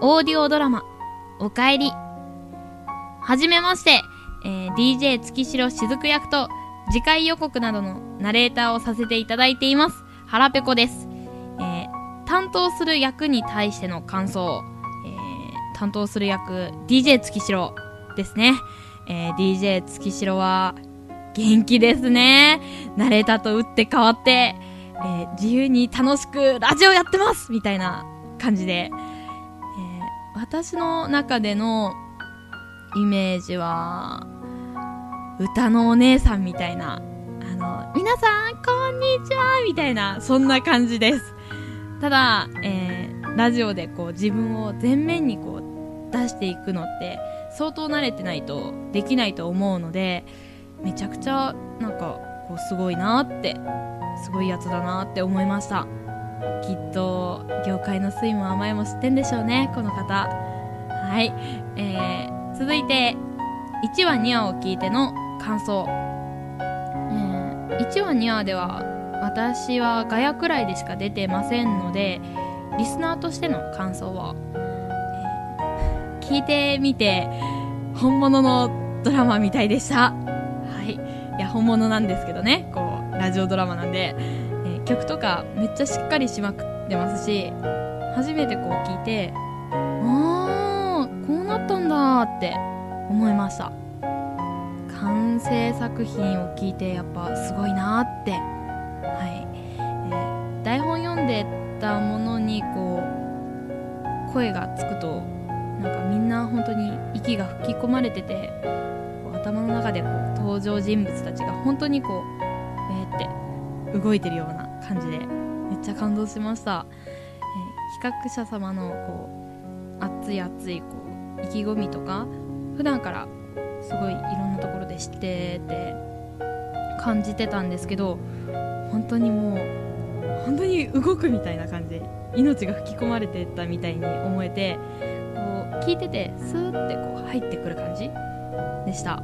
オーディオドラマ、おかえり。はじめまして、えー DJ 月城しずく役と、次回予告などのナレーターをさせていただいています。はらぺこです。えー担当する役に対しての感想、えー担当する役、DJ 月城ですね。えー DJ 月城は、元気ですね。ナレーターと打って変わって、えー自由に楽しくラジオやってますみたいな感じで、私の中でのイメージは、歌のお姉さんみたいな、あの、皆さん、こんにちはみたいな、そんな感じです。ただ、えーラジオでこう自分を前面にこう出していくのって相当慣れてないとできないと思うので、めちゃくちゃなんかこうすごいなってすごいやつだなって思いましたきっと業界の酸いも甘いも知ってんでしょうねこの方。はい、えー、続いて1話2話を聞いての感想、えー、1話2話では私はガヤくらいでしか出てませんのでリスナーとしての感想を、えー聞いてみて本物のドラマみたいでした。はい。いや本物なんですけどね。こうラジオドラマなんで、曲とかめっちゃしっかりしまくってますし初めてこう聞いてあーこうなったんだって思いました。完成作品を聞いてやっぱすごいなって。はい、えー台本読んでたものにこう声がつくとなんかみんな本当に息が吹き込まれてて頭の中でこう登場人物たちが本当にこうえーって動いてるような感じでめっちゃ感動しました、えー企画者様のこう熱い熱いこう意気込みとか普段からすごいいろんなところで知ってて感じてたんですけど本当にもう本当に動くみたいな感じ命が吹き込まれてったみたいに思えてこう聞いててスーってこう入ってくる感じでした。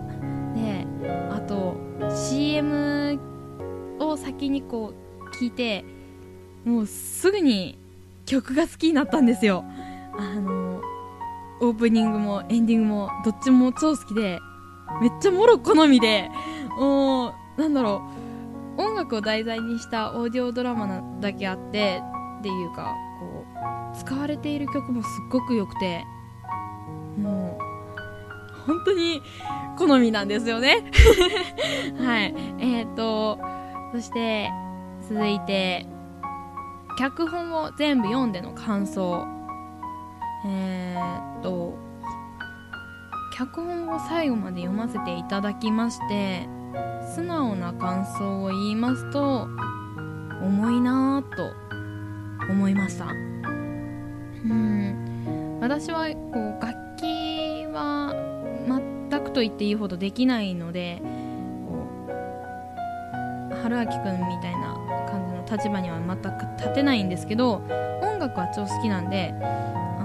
であと CM を先にこう聞いてもうすぐに曲が好きになったんですよ。あのオープニングもエンディングもどっちも超好きでめっちゃもろ好みでもうなんだろう音楽を題材にしたオーディオドラマなだけあってっていうかこう使われている曲もすっごく良くてもう本当に好みなんですよね。はい。えーとそして続いて脚本を全部読んでの感想。えーと脚本を最後まで読ませていただきまして素直な感想を言いますと重いなぁと思いました。うん。私はこう楽器は全くと言っていいほどできないのでこう春明くんみたいな立場には全く立てないんですけど音楽は超好きなんであ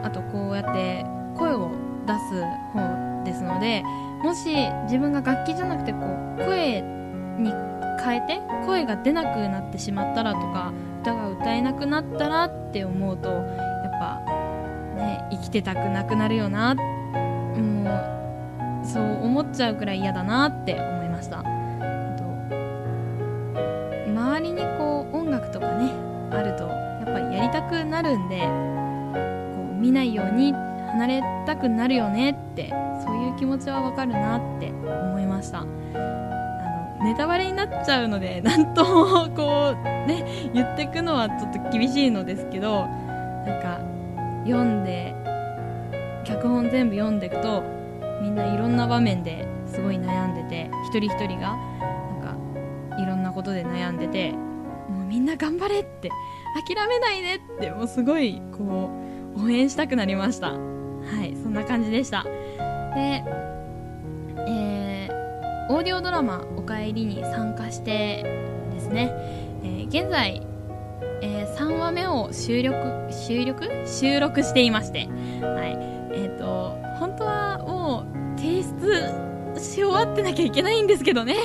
のあとこうやって声を出す方ですのでもし自分が楽器じゃなくてこう声に変えて声が出なくなってしまったらとか歌が歌えなくなったらって思うとやっぱね生きてたくなくなるよなもうそう思っちゃうくらい嫌だなって思いました。かねあるとやっぱりやりたくなるんでこう見ないように離れたくなるよねってそういう気持ちはわかるなって思いました。あのネタバレになっちゃうので 何ともこうね言ってくのはちょっと厳しいのですけどなんか読んで脚本全部読んでいくとみんないろんな場面ですごい悩んでて一人一人がなんかいろんなことで悩んでてみんな頑張れって諦めないでってもうすごいこう応援したくなりました。はいそんな感じでした。でえーオーディオドラマ「おかえり」に参加してですね、えー現在、えー3話目を収録収録？収録していまして。はい。えっ、と本当はもう提出し終わってなきゃいけないんですけどね。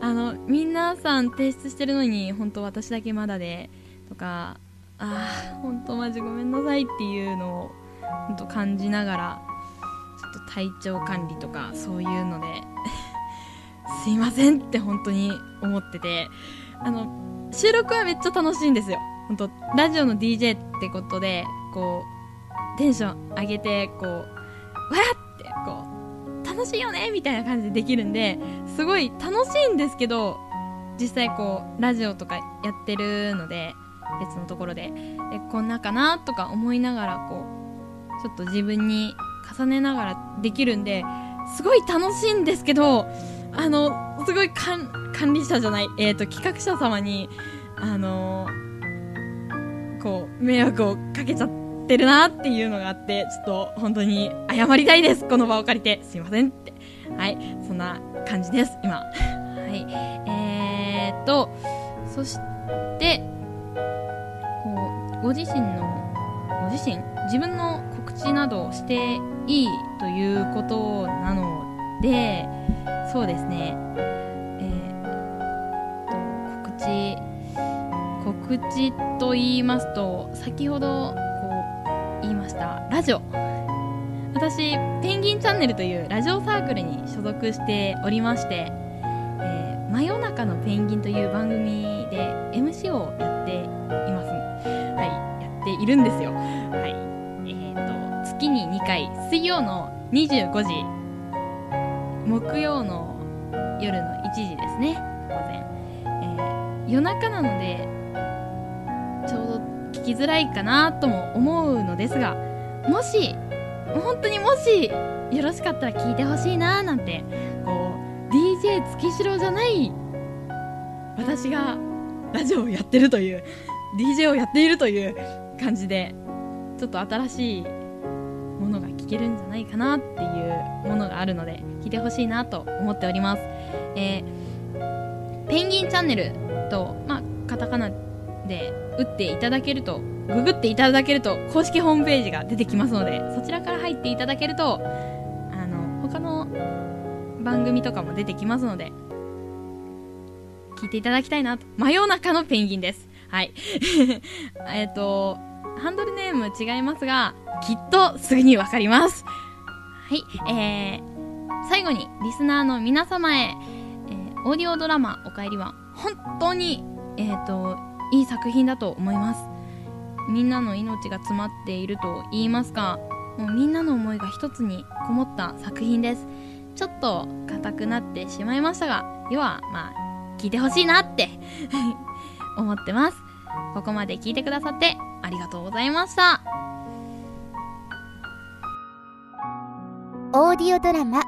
あの皆さん提出してるのに本当私だけまだでとかああ本当マジごめんなさいっていうのを本当感じながらちょっと体調管理とかそういうので すいませんって本当に思ってて。あの収録はめっちゃ楽しいんですよ。本当ラジオの DJ ってことでこうテンション上げてこうわっ楽しいよねみたいな感じでできるんですごい楽しいんですけど実際こうラジオとかやってるので別のところで。でこんなかなとか思いながらこうちょっと自分に重ねながらできるんですごい楽しいんですけどあのすごい管理者じゃない、えーと、企画者様にあのー、こう迷惑をかけちゃってるなっていうのがあってちょっと本当に謝りたいですこの場を借りて。すいませんって。はい。そんな感じです今。はい。えーとそしてこうご自身のご自身自分の告知などをしていいということなのでそうですね。えー、と告知告知と言いますと先ほどラジオ私ペンギンチャンネルというラジオサークルに所属しておりましてえー、真夜中のペンギンという番組で MC をやっています。はい、やっているんですよ。はい。えっ、ー、と、月に2回、水曜の25時、木曜の夜の1時ですね、午前。えー、夜中なので、ちょうど聞きづらいかなとも思うのですが、もし、本当にもし、よろしかったら聞いてほしいなーなんて、こう、DJ 月城じゃない私がラジオをやってるという DJ をやっているという感じでちょっと新しいものが聞けるんじゃないかなっていうものがあるので聞いてほしいなと思っております、えー、ペンギンチャンネルと、まあ、カタカナで打っていただけるとググっていただけると公式ホームページが出てきますのでそちらから入っていただけるとあの他の番組とかも出てきますので、聞いていただきたいなと。真夜中のペンギンです。はい。えっと、ハンドルネーム違いますが、きっとすぐにわかります。はい。えー、最後に、リスナーの皆様へ、えー、オーディオドラマおかえりは、本当に、えっ、ー、と、いい作品だと思います。みんなの命が詰まっていると言いますか、もうみんなの思いが一つにこもった作品です。ちょっと硬くなってしまいましたが、要は、まあ、聞いてほしいなって 思ってます。ここまで聞いてくださってありがとうございました。オーディオドラマ、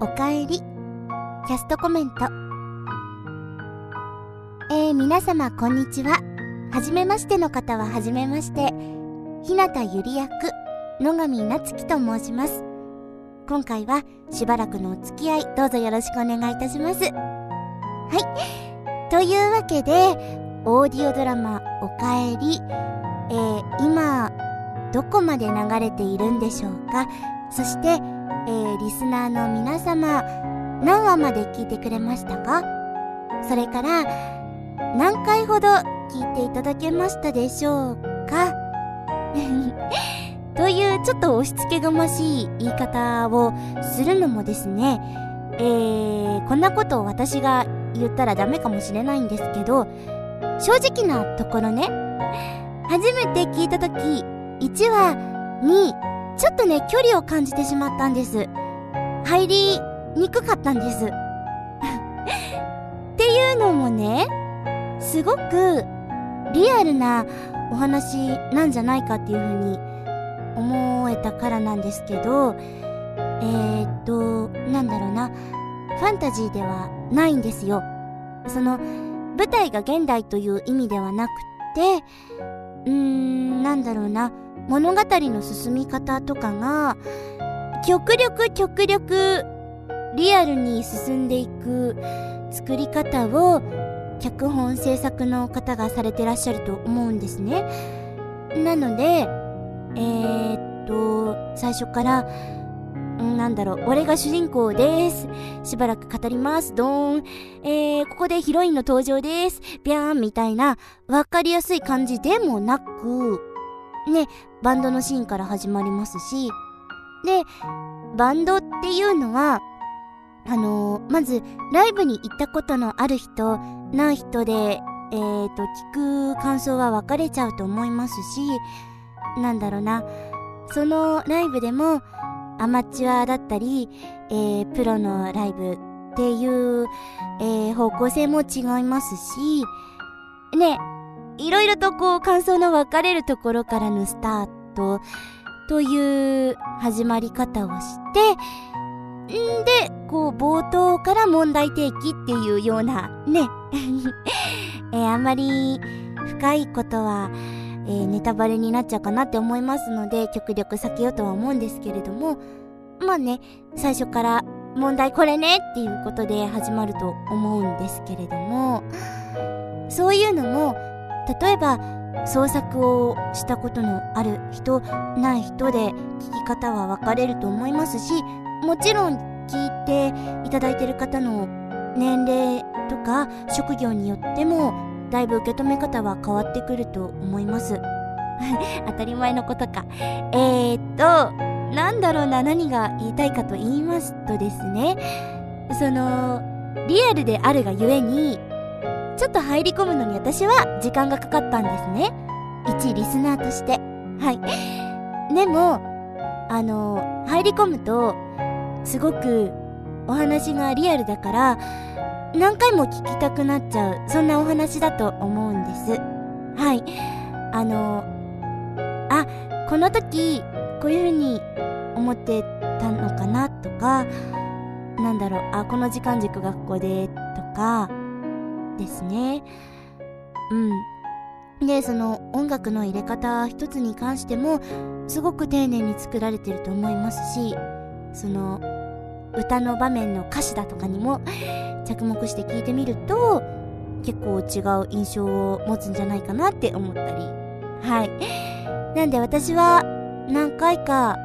おかえり、キャストコメント。えー、皆様こんにちは。はじめましての方ははじめまして。日向ゆり役、野上夏樹と申します。今回はしばらくのお付き合いどうぞよろしくお願いいたします。はい。というわけで、オーディオドラマおかえり、えー、今、どこまで流れているんでしょうかそして、えー、リスナーの皆様、何話まで聞いてくれましたかそれから、何回ほど聞いていただけましたでしょうか？というちょっと押し付けがましい言い方をするのもですね、えー、こんなことを私が言ったらダメかもしれないんですけど、正直なところね、初めて聞いたとき、1話にちょっとね、距離を感じてしまったんです。入りにくかったんです。っていうのもね、すごくリアルなお話なんじゃないかっていうふうに思えたからなんですけど、えー、っと、なんだろうな、ファンタジーではないんですよ。その、舞台が現代という意味ではなくて、うーん、なんだろうな、物語の進み方とかが、極力極力リアルに進んでいく作り方を脚本制作の方がされてらっしゃると思うんですね。なので、えー、っと、最初から、なんだろう、俺が主人公です。しばらく語ります。ドーン。えー、ここでヒロインの登場です。ビャーンみたいな、わかりやすい感じでもなく、ね、バンドのシーンから始まりますし、で、バンドっていうのは、あのー、まず、ライブに行ったことのある人、ない人で、えーと、聞く感想は分かれちゃうと思いますし、なんだろうな、そのライブでも、アマチュアだったり、えー、プロのライブっていう、えー、方向性も違いますし、ね、いろいろとこう感想の分かれるところからのスタートという始まり方をして、んで、こう冒頭から問題提起っていうようなね、えー、あんまり深いことは、えー、ネタバレになっちゃうかなって思いますので、極力避けようとは思うんですけれども、まあね、最初から問題これねっていうことで始まると思うんですけれども、そういうのも、例えば、創作をしたことのある人、ない人で聞き方は分かれると思いますし、もちろん聞いていただいてる方の年齢とか職業によってもだいぶ受け止め方は変わってくると思います。当たり前のことか。えー、っと、なんだろうな、何が言いたいかと言いますとですね、その、リアルであるがゆえに、ちょっと入り込むのに私は時間がかかったんですね。一リスナーとして。はい。でも、あの、入り込むと、すごくお話がリアルだから、何回も聞きたくなっちゃう、そんなお話だと思うんです。はい。あの、あ、この時、こういう風に思ってたのかなとか、なんだろう、あ、この時間軸がここで、とか、ですね。うん。で、その音楽の入れ方一つに関しても、すごく丁寧に作られてると思いますし、その、歌の場面の歌詞だとかにも着目して聞いてみると結構違う印象を持つんじゃないかなって思ったり。はい。なんで私は何回か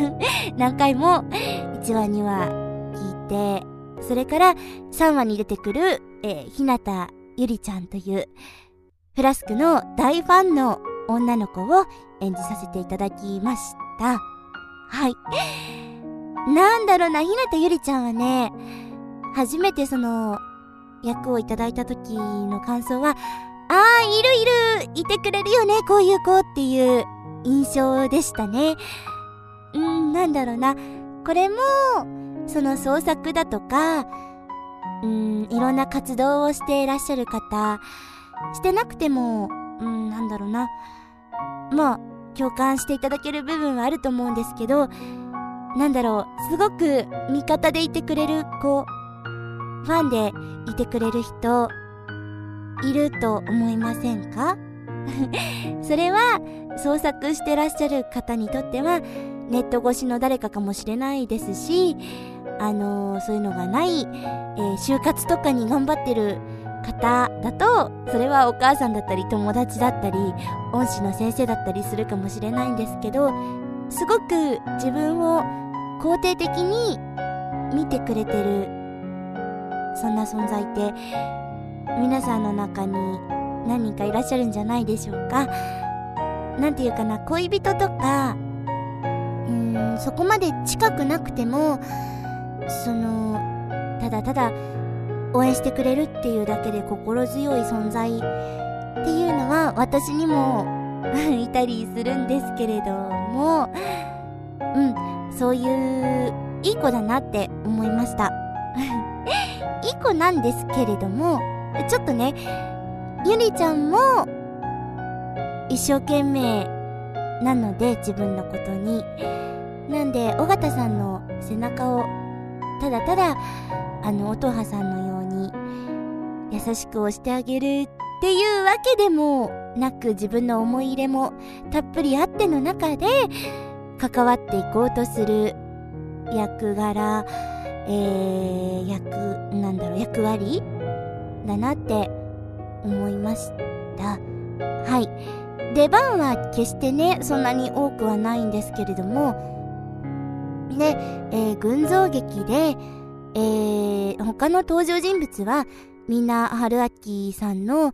何回も1話2話聞いてそれから3話に出てくる、えー、日向ゆりちゃんというフラスクの大ファンの女の子を演じさせていただきました。はい。なんだろうな、ひなたゆりちゃんはね、初めてその、役をいただいた時の感想は、ああ、いるいるいてくれるよね、こういう子っていう印象でしたね。うん、なんだろうな。これも、その創作だとか、うん、いろんな活動をしていらっしゃる方、してなくても、うん、なんだろうな。まあ、共感していただける部分はあると思うんですけど、なんだろう、すごく味方でいてくれる子、ファンでいてくれる人、いると思いませんか？それは創作してらっしゃる方にとってはネット越しの誰かかもしれないですし、あのー、そういうのがない、えー、就活とかに頑張ってる方だと、それはお母さんだったり友達だったり、恩師の先生だったりするかもしれないんですけど、すごく自分を肯定的に見てくれてるそんな存在って皆さんの中に何人かいらっしゃるんじゃないでしょうか。何て言うかな恋人とかうーんそこまで近くなくてもそのただただ応援してくれるっていうだけで心強い存在っていうのは私にも いたりするんですけれども。うん。そういういい子だなって思いました。いい子なんですけれどもちょっとねゆりちゃんも一生懸命なので自分のことに。なんで尾形さんの背中をただただあの音羽さんのように優しく押してあげるっていうわけでもなく自分の思い入れもたっぷりあっての中で関わっていこうとする役柄、えー、役、なんだろう、役割だなって思いました。はい。出番は決してね、そんなに多くはないんですけれども、で、えー、群像劇で、えー、他の登場人物はみんな春明さんの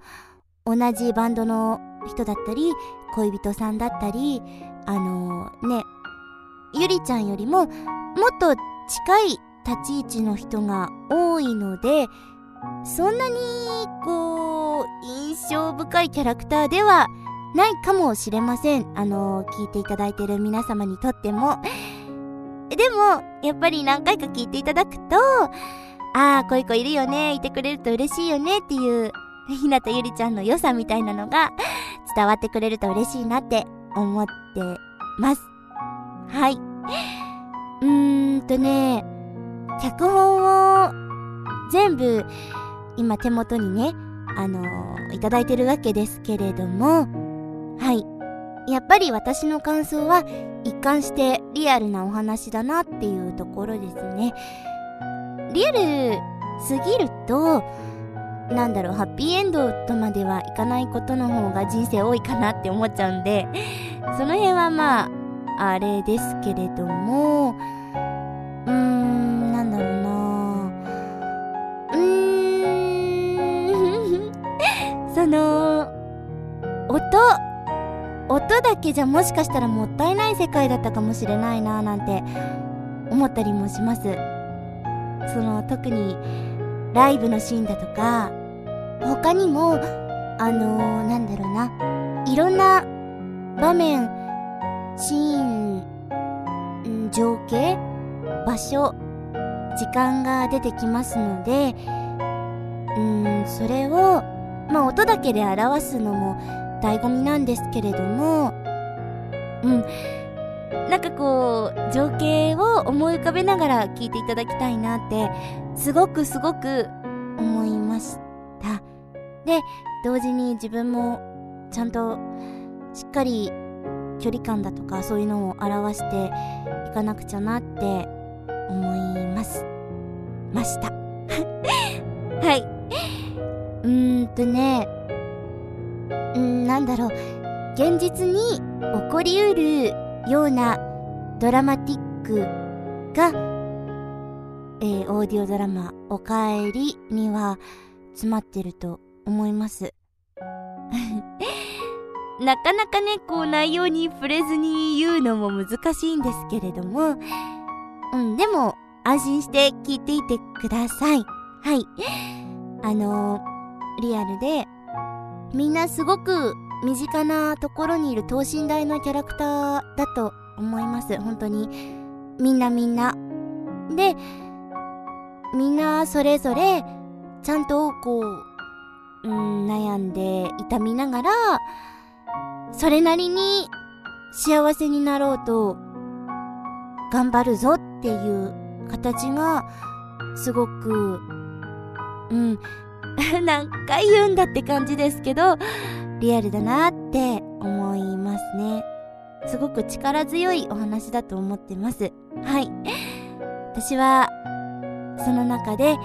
同じバンドの人だったり恋人さんだったりあのー、ねゆりちゃんよりももっと近い立ち位置の人が多いのでそんなにこう印象深いキャラクターではないかもしれません。あの、聞いていただいてる皆様にとっても。でもやっぱり何回か聞いていただくとああこういう子いるよねいてくれると嬉しいよねっていうひなたゆりちゃんの良さみたいなのが伝わってくれると嬉しいなって思ってます。はい。うーんとね、脚本を全部今手元にね、あのー、いただいてるわけですけれども、はい。やっぱり私の感想は一貫してリアルなお話だなっていうところですね。リアルすぎると、なんだろう、ハッピーエンドとまではいかないことの方が人生多いかなって思っちゃうんで、その辺はまあ、あれですけれども、うーん、なんだろうなうーん、その、音、音だけじゃもしかしたらもったいない世界だったかもしれないななんて思ったりもします。その特にライブのシーンだとか他にもあのー、なんだろうな。いろんな場面シーン情景場所時間が出てきますのでうんそれをまあ音だけで表すのも醍醐味なんですけれどもうん。なんかこう情景を思い浮かべながら聞いていただきたいなってすごくすごくで同時に自分もちゃんとしっかり距離感だとかそういうのを表していかなくちゃなって思います。ました。はい。うんとね。うんなんだろう。現実に起こりうるようなドラマティックが、えー、オーディオドラマ「おかえり」には詰まってると思います。なかなかね、こう内容に触れずに言うのも難しいんですけれども、うん、でも安心して聞いていてください。はい。あのー、リアルで、みんなすごく身近なところにいる等身大のキャラクターだと思います。本当に。みんなみんな。で、みんなそれぞれ、ちゃんとこう、うん、悩んで痛みながら、それなりに幸せになろうと頑張るぞっていう形がすごく、うん、何回言うんだって感じですけど、リアルだなって思いますね。すごく力強いお話だと思ってます。はい。私は、その中で、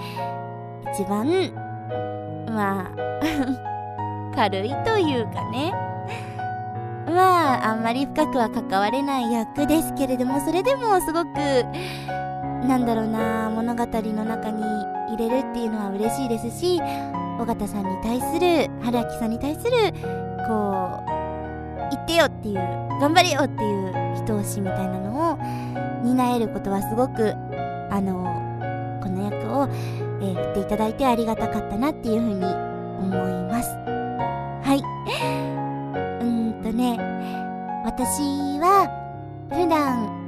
一番、まあ 軽いというかね。まあ、あんまり深くは関われない役ですけれども、それでもすごく、なんだろうな、物語の中に入れるっていうのは嬉しいですし、尾形さんに対する、春明さんに対する、こう、言ってよっていう、頑張れよっていう一押しみたいなのを担えることはすごく、あの、この役を、えー、振っていただいてありがたかったなっていうふうに思います。はい。うんとね、私は普段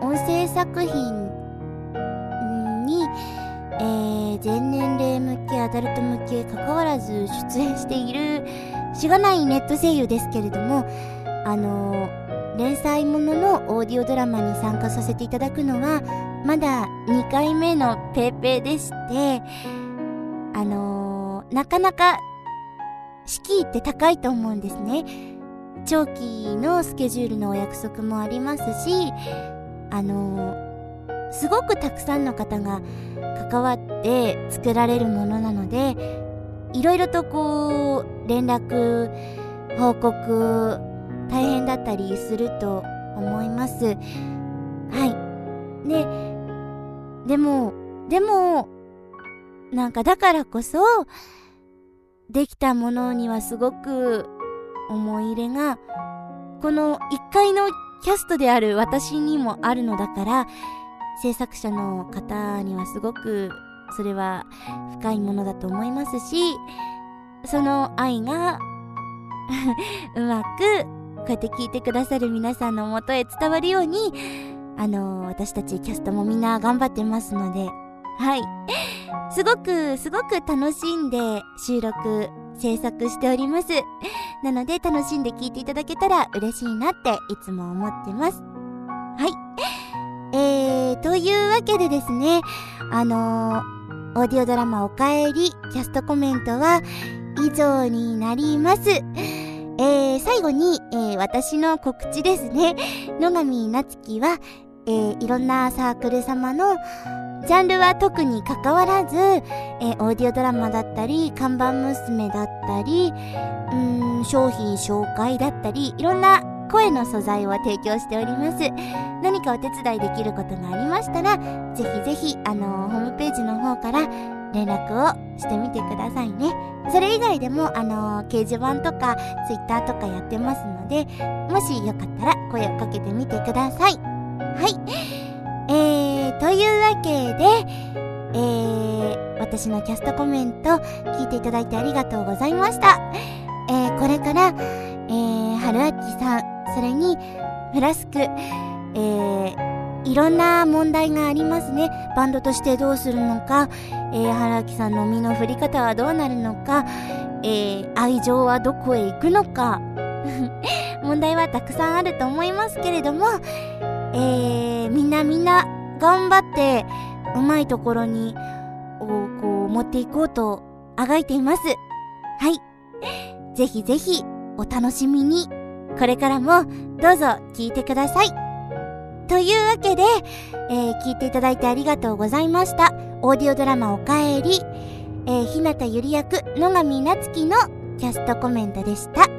音声作品に、えー、全年齢向け、アダルト向け、関わらず出演しているしがないネット声優ですけれども、あのー、連載もののオーディオドラマに参加させていただくのは、まだ2回目のペーペーでして、あのー、なかなか敷居って高いと思うんですね。長期のスケジュールのお約束もありますし、あのー、すごくたくさんの方が関わって作られるものなので、いろいろとこう、連絡、報告、大変だったりすると思います。はい。ね、でも、でも、なんかだからこそ、できたものにはすごく思い入れが、この一階のキャストである私にもあるのだから、制作者の方にはすごくそれは深いものだと思いますし、その愛が うまくこうやって聞いてくださる皆さんのもとへ伝わるように、あのー、私たちキャストもみんな頑張ってますので、はい。すごく、すごく楽しんで収録、制作しております。なので楽しんで聞いていただけたら嬉しいなっていつも思ってます。はい。えー、というわけでですね、あのー、オーディオドラマおかえり、キャストコメントは以上になります。えー、最後に、えー、私の告知ですね。野上夏樹は、えー、いろんなサークル様のジャンルは特に関わらず、えー、オーディオドラマだったり、看板娘だったり、うん、商品紹介だったり、いろんな声の素材を提供しております。何かお手伝いできることがありましたら、ぜひぜひ、あのー、ホームページの方から連絡をしてみてくださいね。それ以外でも、あのー、掲示板とか、ツイッターとかやってますので、もしよかったら声をかけてみてください。はい。えー、というわけで、えー、私のキャストコメント聞いていただいてありがとうございました。えー、これから、えー、春秋さん、それに、フラスク、えー、いろんな問題がありますね。バンドとしてどうするのか、えー、原木さんの身の振り方はどうなるのか、えー、愛情はどこへ行くのか。問題はたくさんあると思いますけれども、えー、みんなみんな頑張って、うまいところにを、こう、持っていこうと、あがいています。はい。ぜひぜひ、お楽しみに。これからもどうぞ聞いてください。というわけで、えー、聞いていただいてありがとうございました。オーディオドラマおかえり、えー、日向ゆり役野上夏樹のキャストコメントでした。